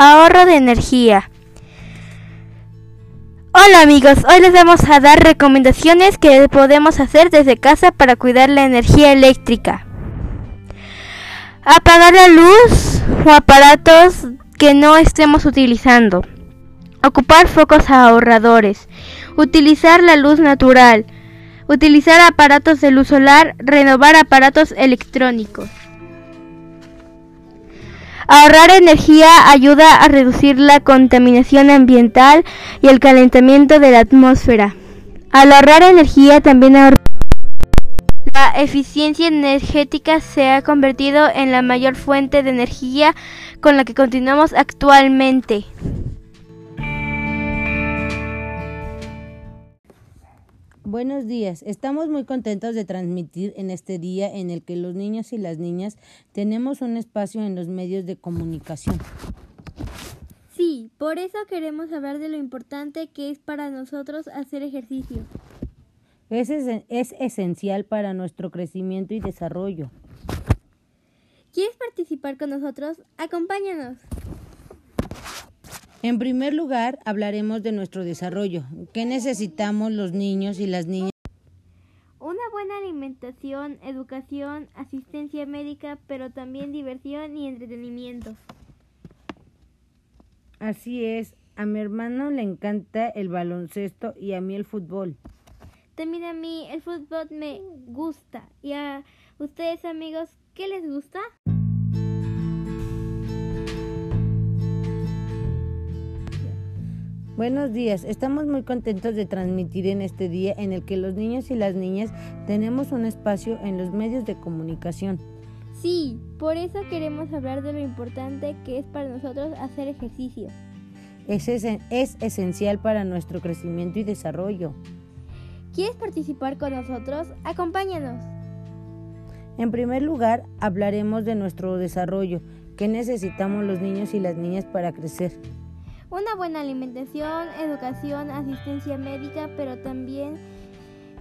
Ahorro de energía. Hola amigos, hoy les vamos a dar recomendaciones que podemos hacer desde casa para cuidar la energía eléctrica. Apagar la luz o aparatos que no estemos utilizando. Ocupar focos ahorradores. Utilizar la luz natural. Utilizar aparatos de luz solar. Renovar aparatos electrónicos. Ahorrar energía ayuda a reducir la contaminación ambiental y el calentamiento de la atmósfera. Al ahorrar energía también ahorra la eficiencia energética se ha convertido en la mayor fuente de energía con la que continuamos actualmente. Buenos días, estamos muy contentos de transmitir en este día en el que los niños y las niñas tenemos un espacio en los medios de comunicación. Sí, por eso queremos hablar de lo importante que es para nosotros hacer ejercicio. Es, es esencial para nuestro crecimiento y desarrollo. ¿Quieres participar con nosotros? Acompáñanos. En primer lugar, hablaremos de nuestro desarrollo. ¿Qué necesitamos los niños y las niñas? Una buena alimentación, educación, asistencia médica, pero también diversión y entretenimiento. Así es, a mi hermano le encanta el baloncesto y a mí el fútbol. También a mí el fútbol me gusta. ¿Y a ustedes amigos qué les gusta? Buenos días, estamos muy contentos de transmitir en este día en el que los niños y las niñas tenemos un espacio en los medios de comunicación. Sí, por eso queremos hablar de lo importante que es para nosotros hacer ejercicio. Es, es esencial para nuestro crecimiento y desarrollo. ¿Quieres participar con nosotros? Acompáñanos. En primer lugar, hablaremos de nuestro desarrollo, qué necesitamos los niños y las niñas para crecer. Una buena alimentación, educación, asistencia médica, pero también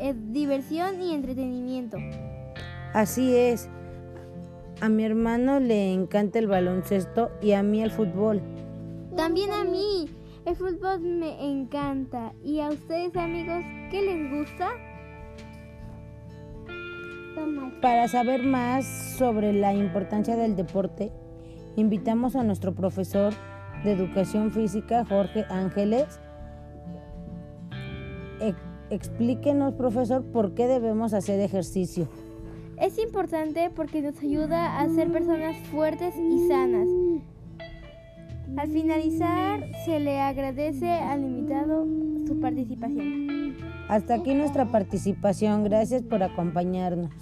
eh, diversión y entretenimiento. Así es. A mi hermano le encanta el baloncesto y a mí el fútbol. También a mí. El fútbol me encanta. ¿Y a ustedes amigos qué les gusta? Para saber más sobre la importancia del deporte, invitamos a nuestro profesor de Educación Física, Jorge Ángeles. explíquenos, profesor, por qué debemos hacer ejercicio. Es importante porque nos ayuda a ser personas fuertes y sanas. Al finalizar, se le agradece al invitado su participación. Hasta aquí nuestra participación. Gracias por acompañarnos.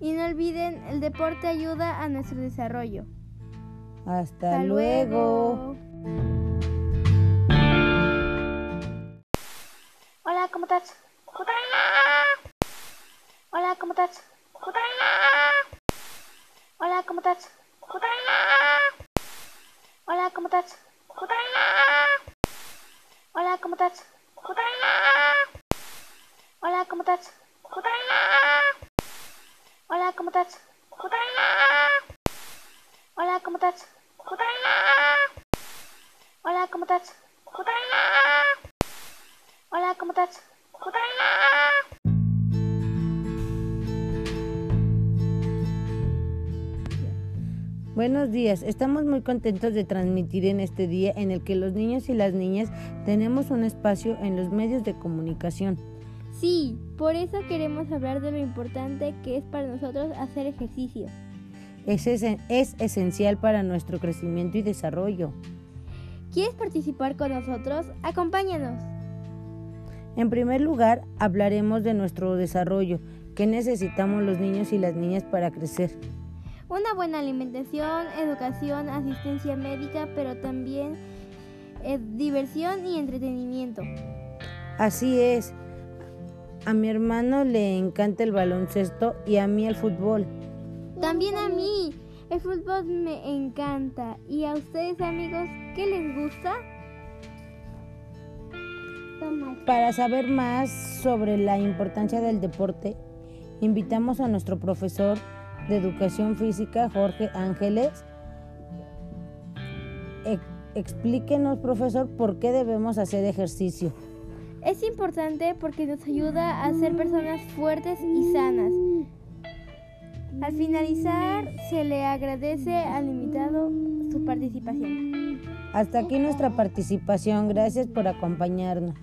Y no olviden, el deporte ayuda a nuestro desarrollo. Hasta, luego. Hola, ¿cómo estás? Hola, ¿cómo estás? Hola, ¿cómo estás? Hola, ¿cómo estás? Hola, ¿cómo estás? Hola, ¿cómo estás? Hola, ¿cómo estás? Hola, ¿cómo estás? Hola, ¿cómo estás? Hola, ¿cómo estás? Buenos días, estamos muy contentos de transmitir en este día en el que los niños y las niñas tenemos un espacio en los medios de comunicación. Sí, por eso queremos hablar de lo importante que es para nosotros hacer ejercicio. Es, es esencial para nuestro crecimiento y desarrollo. ¿Quieres participar con nosotros? Acompáñanos. En primer lugar, hablaremos de nuestro desarrollo, qué necesitamos los niños y las niñas para crecer. Una buena alimentación, educación, asistencia médica, pero también eh, diversión y entretenimiento. Así es. A mi hermano le encanta el baloncesto y a mí el fútbol. También a mí. El fútbol me encanta. ¿Y a ustedes amigos qué les gusta? Para saber más sobre la importancia del deporte, invitamos a nuestro profesor de Educación Física, Jorge Ángeles. explíquenos, profesor, por qué debemos hacer ejercicio. Es importante porque nos ayuda a ser personas fuertes y sanas. Al finalizar, se le agradece al invitado su participación. Hasta aquí nuestra participación. Gracias por acompañarnos.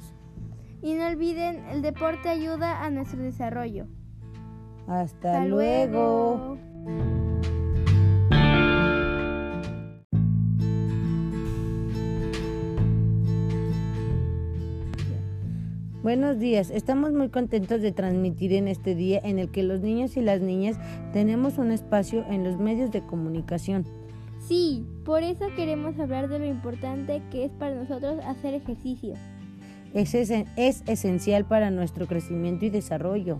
Y no olviden, el deporte ayuda a nuestro desarrollo. Hasta, luego. Buenos días, estamos muy contentos de transmitir en este día en el que los niños y las niñas tenemos un espacio en los medios de comunicación. Sí, por eso queremos hablar de lo importante que es para nosotros hacer ejercicio. Es, es esencial para nuestro crecimiento y desarrollo.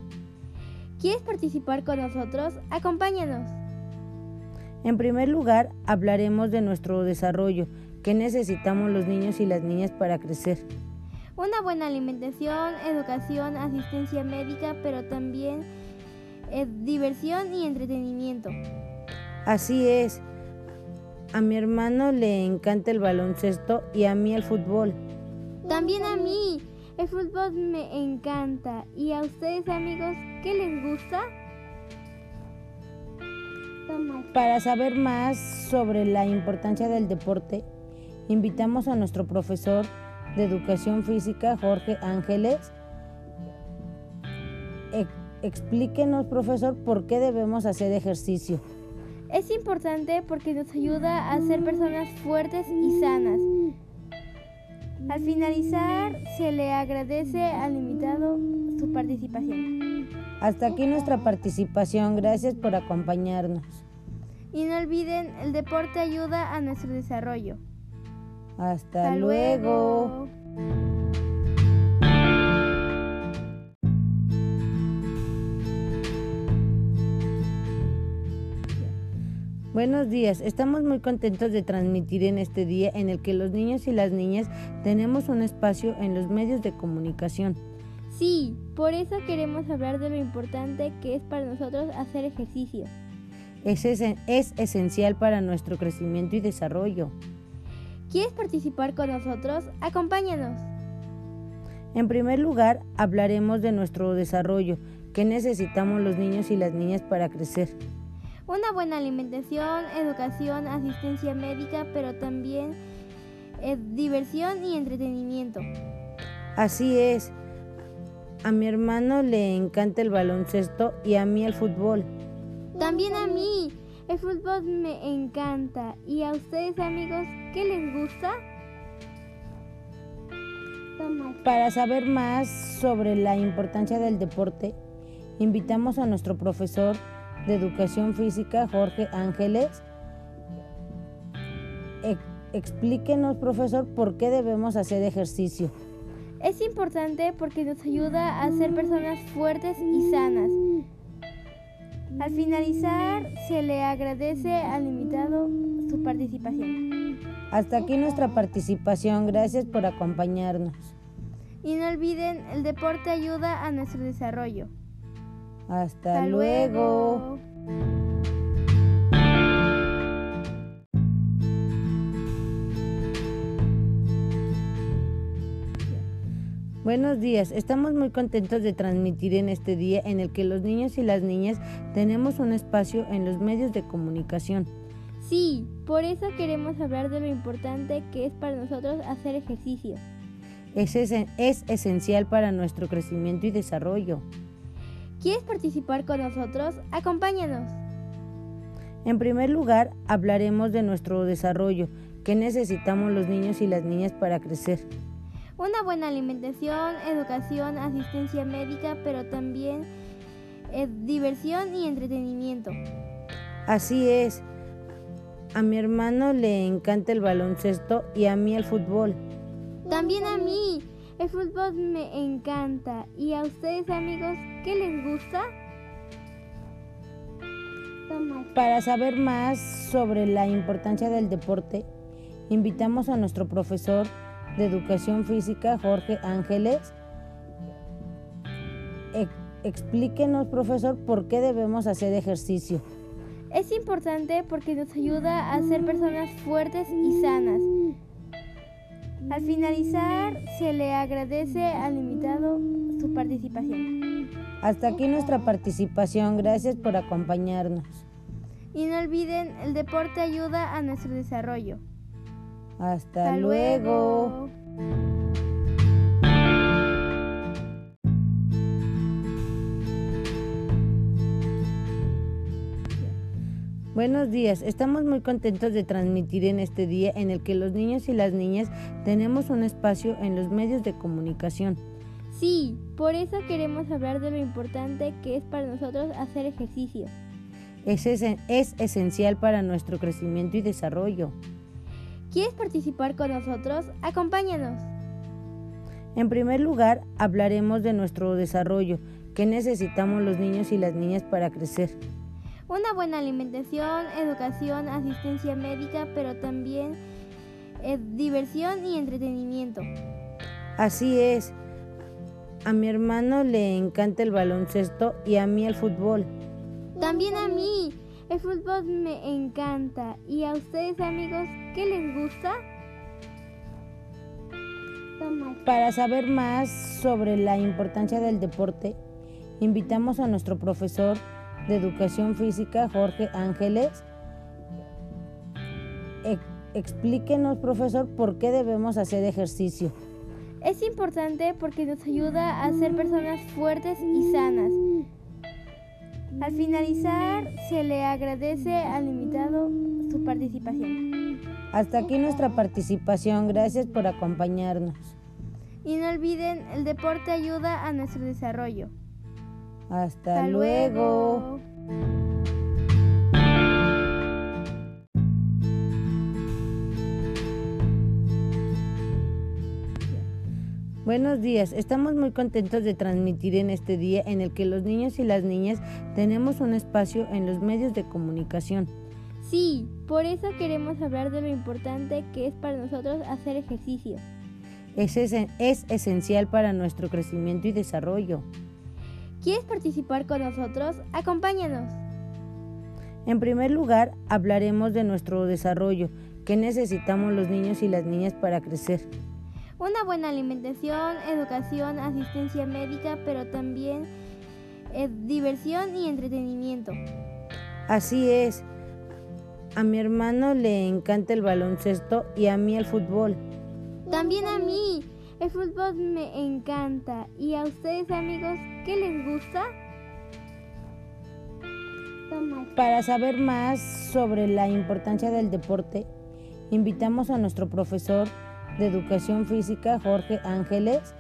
¿Quieres participar con nosotros? Acompáñanos. En primer lugar, hablaremos de nuestro desarrollo, qué necesitamos los niños y las niñas para crecer. Una buena alimentación, educación, asistencia médica, pero también eh, diversión y entretenimiento. Así es. A mi hermano le encanta el baloncesto y a mí el fútbol. También a mí. El fútbol me encanta. ¿Y a ustedes amigos qué les gusta? Para saber más sobre la importancia del deporte, invitamos a nuestro profesor de Educación Física, Jorge Ángeles. explíquenos, profesor, por qué debemos hacer ejercicio. Es importante porque nos ayuda a ser personas fuertes y sanas. Al finalizar, se le agradece al invitado su participación. Hasta aquí nuestra participación. Gracias por acompañarnos. Y no olviden, el deporte ayuda a nuestro desarrollo. Hasta, luego. Buenos días, estamos muy contentos de transmitir en este día en el que los niños y las niñas tenemos un espacio en los medios de comunicación. Sí, por eso queremos hablar de lo importante que es para nosotros hacer ejercicio. Es, es esencial para nuestro crecimiento y desarrollo. ¿Quieres participar con nosotros? Acompáñanos. En primer lugar, hablaremos de nuestro desarrollo, qué necesitamos los niños y las niñas para crecer. Una buena alimentación, educación, asistencia médica, pero también eh, diversión y entretenimiento. Así es. A mi hermano le encanta el baloncesto y a mí el fútbol. También a mí. El fútbol me encanta. ¿Y a ustedes amigos qué les gusta? Para saber más sobre la importancia del deporte, invitamos a nuestro profesor de Educación Física, Jorge Ángeles. explíquenos, profesor, por qué debemos hacer ejercicio. Es importante porque nos ayuda a ser personas fuertes y sanas. Al finalizar, se le agradece al invitado su participación. Hasta aquí nuestra participación. Gracias por acompañarnos. Y no olviden, el deporte ayuda a nuestro desarrollo. Hasta, luego. Buenos días, estamos muy contentos de transmitir en este día en el que los niños y las niñas tenemos un espacio en los medios de comunicación. Sí, por eso queremos hablar de lo importante que es para nosotros hacer ejercicio. Es, es esencial para nuestro crecimiento y desarrollo. ¿Quieres participar con nosotros? Acompáñanos. En primer lugar, hablaremos de nuestro desarrollo, qué necesitamos los niños y las niñas para crecer. Una buena alimentación, educación, asistencia médica, pero también eh, diversión y entretenimiento. Así es. A mi hermano le encanta el baloncesto y a mí el fútbol. También a mí. El fútbol me encanta. ¿Y a ustedes amigos qué les gusta? Para saber más sobre la importancia del deporte, invitamos a nuestro profesor de Educación Física, Jorge Ángeles. explíquenos, profesor, por qué debemos hacer ejercicio. Es importante porque nos ayuda a ser personas fuertes y sanas. Al finalizar, se le agradece al invitado su participación. Hasta aquí nuestra participación. Gracias por acompañarnos. Y no olviden, el deporte ayuda a nuestro desarrollo. Hasta, luego. Buenos días, estamos muy contentos de transmitir en este día en el que los niños y las niñas tenemos un espacio en los medios de comunicación. Sí, por eso queremos hablar de lo importante que es para nosotros hacer ejercicio. Es, es esencial para nuestro crecimiento y desarrollo. ¿Quieres participar con nosotros? Acompáñanos. En primer lugar, hablaremos de nuestro desarrollo, qué necesitamos los niños y las niñas para crecer. Una buena alimentación, educación, asistencia médica, pero también eh, diversión y entretenimiento. Así es. A mi hermano le encanta el baloncesto y a mí el fútbol. También a mí. El fútbol me encanta. ¿Y a ustedes amigos qué les gusta? Para saber más sobre la importancia del deporte, invitamos a nuestro profesor de Educación Física, Jorge Ángeles. explíquenos, profesor, por qué debemos hacer ejercicio. Es importante porque nos ayuda a ser personas fuertes y sanas. Al finalizar, se le agradece al invitado su participación. Hasta aquí nuestra participación. Gracias por acompañarnos. Y no olviden, el deporte ayuda a nuestro desarrollo. Hasta, luego. Buenos días, estamos muy contentos de transmitir en este día en el que los niños y las niñas tenemos un espacio en los medios de comunicación. Sí, por eso queremos hablar de lo importante que es para nosotros hacer ejercicio. Es, es esencial para nuestro crecimiento y desarrollo. ¿Quieres participar con nosotros? Acompáñanos. En primer lugar, hablaremos de nuestro desarrollo, qué necesitamos los niños y las niñas para crecer. Una buena alimentación, educación, asistencia médica, pero también eh, diversión y entretenimiento. Así es. A mi hermano le encanta el baloncesto y a mí el fútbol. También a mí. El fútbol me encanta. ¿Y a ustedes amigos qué les gusta? Para saber más sobre la importancia del deporte, invitamos a nuestro profesor de Educación Física, Jorge Ángeles.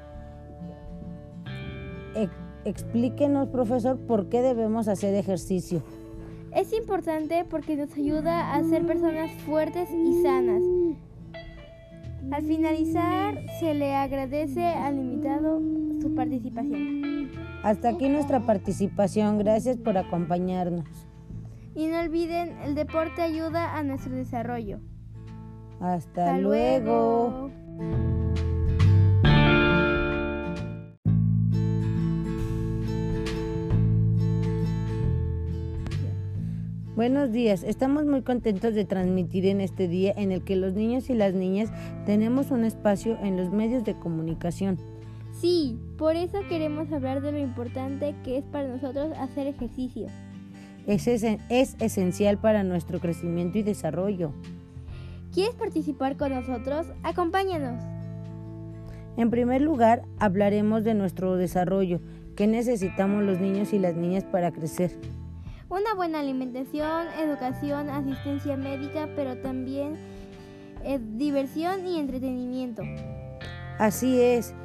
explíquenos, profesor, por qué debemos hacer ejercicio. Es importante porque nos ayuda a ser personas fuertes y sanas. Al finalizar, se le agradece al invitado su participación. Hasta aquí nuestra participación. Gracias por acompañarnos. Y no olviden, el deporte ayuda a nuestro desarrollo. Hasta, luego. Buenos días, estamos muy contentos de transmitir en este día en el que los niños y las niñas tenemos un espacio en los medios de comunicación. Sí, por eso queremos hablar de lo importante que es para nosotros hacer ejercicio. Es, es esencial para nuestro crecimiento y desarrollo. ¿Quieres participar con nosotros? Acompáñanos. En primer lugar, hablaremos de nuestro desarrollo, qué necesitamos los niños y las niñas para crecer. Una buena alimentación, educación, asistencia médica, pero también eh, diversión y entretenimiento. Así es.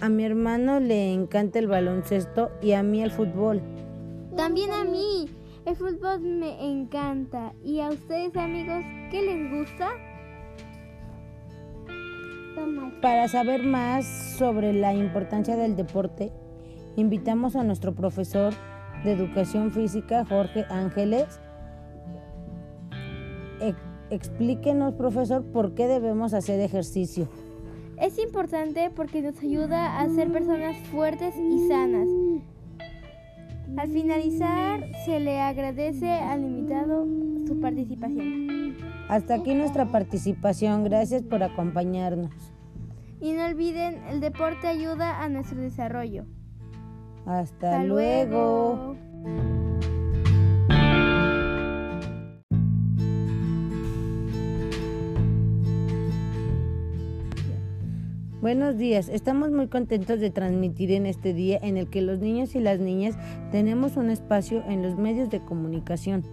A mi hermano le encanta el baloncesto y a mí el fútbol. También a mí. El fútbol me encanta. ¿Y a ustedes amigos qué les gusta? Para saber más sobre la importancia del deporte, invitamos a nuestro profesor de Educación Física, Jorge Ángeles. explíquenos, profesor, por qué debemos hacer ejercicio. Es importante porque nos ayuda a ser personas fuertes y sanas. Al finalizar, se le agradece al invitado su participación. Hasta aquí nuestra participación. Gracias por acompañarnos. Y no olviden, el deporte ayuda a nuestro desarrollo. Hasta, luego. Buenos días, estamos muy contentos de transmitir en este día en el que los niños y las niñas tenemos un espacio en los medios de comunicación.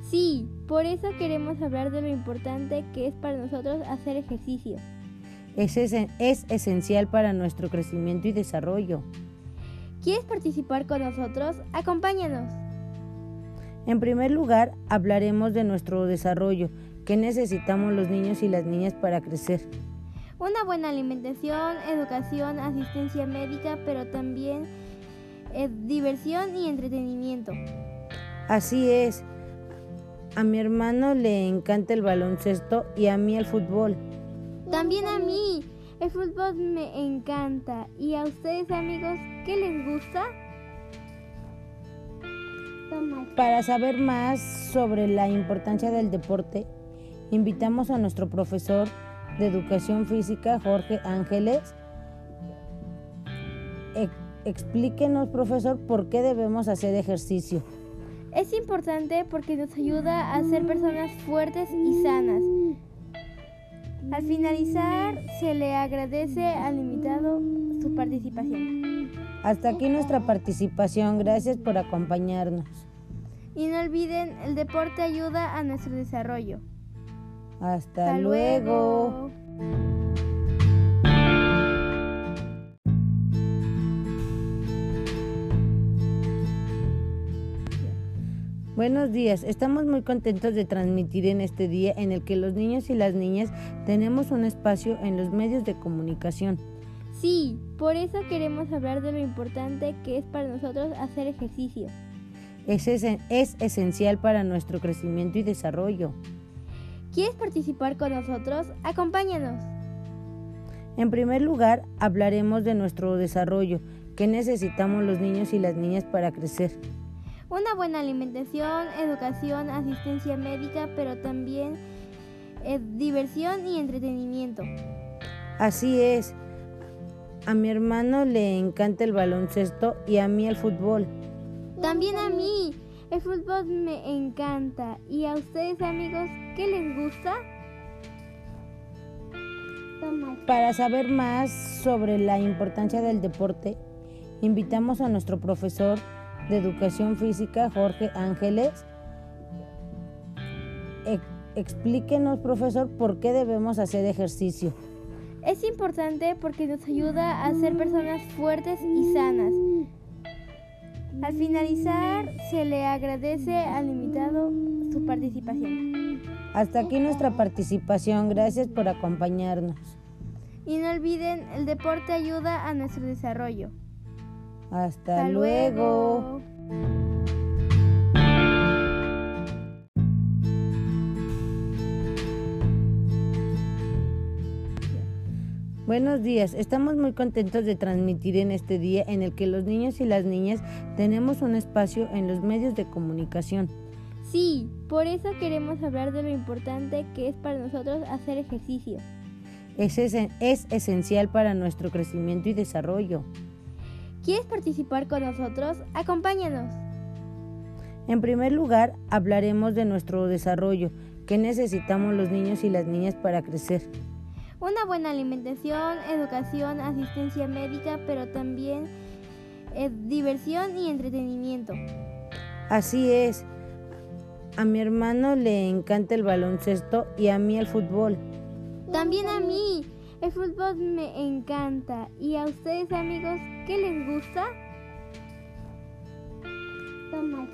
Sí, por eso queremos hablar de lo importante que es para nosotros hacer ejercicio. Es, es esencial para nuestro crecimiento y desarrollo. ¿Quieres participar con nosotros? Acompáñanos. En primer lugar, hablaremos de nuestro desarrollo, qué necesitamos los niños y las niñas para crecer. Una buena alimentación, educación, asistencia médica, pero también eh, diversión y entretenimiento. Así es. A mi hermano le encanta el baloncesto y a mí el fútbol. También a mí. El fútbol me encanta. ¿Y a ustedes amigos qué les gusta? Para saber más sobre la importancia del deporte, invitamos a nuestro profesor de Educación Física, Jorge Ángeles. explíquenos, profesor, por qué debemos hacer ejercicio. Es importante porque nos ayuda a ser personas fuertes y sanas. Al finalizar, se le agradece al invitado su participación. Hasta aquí nuestra participación. Gracias por acompañarnos. Y no olviden, el deporte ayuda a nuestro desarrollo. Hasta, luego. Buenos días, estamos muy contentos de transmitir en este día en el que los niños y las niñas tenemos un espacio en los medios de comunicación. Sí, por eso queremos hablar de lo importante que es para nosotros hacer ejercicio. Es, es esencial para nuestro crecimiento y desarrollo. ¿Quieres participar con nosotros? Acompáñanos. En primer lugar, hablaremos de nuestro desarrollo, qué necesitamos los niños y las niñas para crecer. Una buena alimentación, educación, asistencia médica, pero también eh, diversión y entretenimiento. Así es. A mi hermano le encanta el baloncesto y a mí el fútbol. También a mí. El fútbol me encanta. ¿Y a ustedes amigos qué les gusta? Para saber más sobre la importancia del deporte, invitamos a nuestro profesor de Educación Física, Jorge Ángeles. explíquenos, profesor, por qué debemos hacer ejercicio. Es importante porque nos ayuda a ser personas fuertes y sanas. Al finalizar, se le agradece al invitado su participación. Hasta aquí nuestra participación. Gracias por acompañarnos. Y no olviden, el deporte ayuda a nuestro desarrollo. Hasta, luego. Buenos días, estamos muy contentos de transmitir en este día en el que los niños y las niñas tenemos un espacio en los medios de comunicación. Sí, por eso queremos hablar de lo importante que es para nosotros hacer ejercicio. Es, es esencial para nuestro crecimiento y desarrollo. ¿Quieres participar con nosotros? Acompáñanos. En primer lugar, hablaremos de nuestro desarrollo, qué necesitamos los niños y las niñas para crecer. Una buena alimentación, educación, asistencia médica, pero también eh, diversión y entretenimiento. Así es. A mi hermano le encanta el baloncesto y a mí el fútbol. También a mí. El fútbol me encanta. ¿Y a ustedes amigos qué les gusta?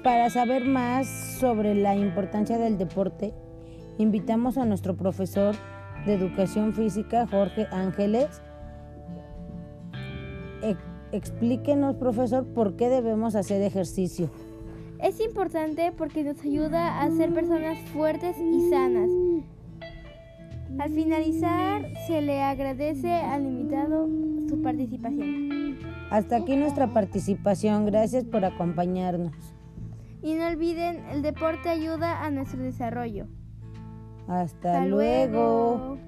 Para saber más sobre la importancia del deporte, invitamos a nuestro profesor de Educación Física, Jorge Ángeles. explíquenos, profesor, por qué debemos hacer ejercicio. Es importante porque nos ayuda a ser personas fuertes y sanas. Al finalizar, se le agradece al invitado su participación. Hasta aquí nuestra participación. Gracias por acompañarnos. Y no olviden, el deporte ayuda a nuestro desarrollo. Hasta, luego.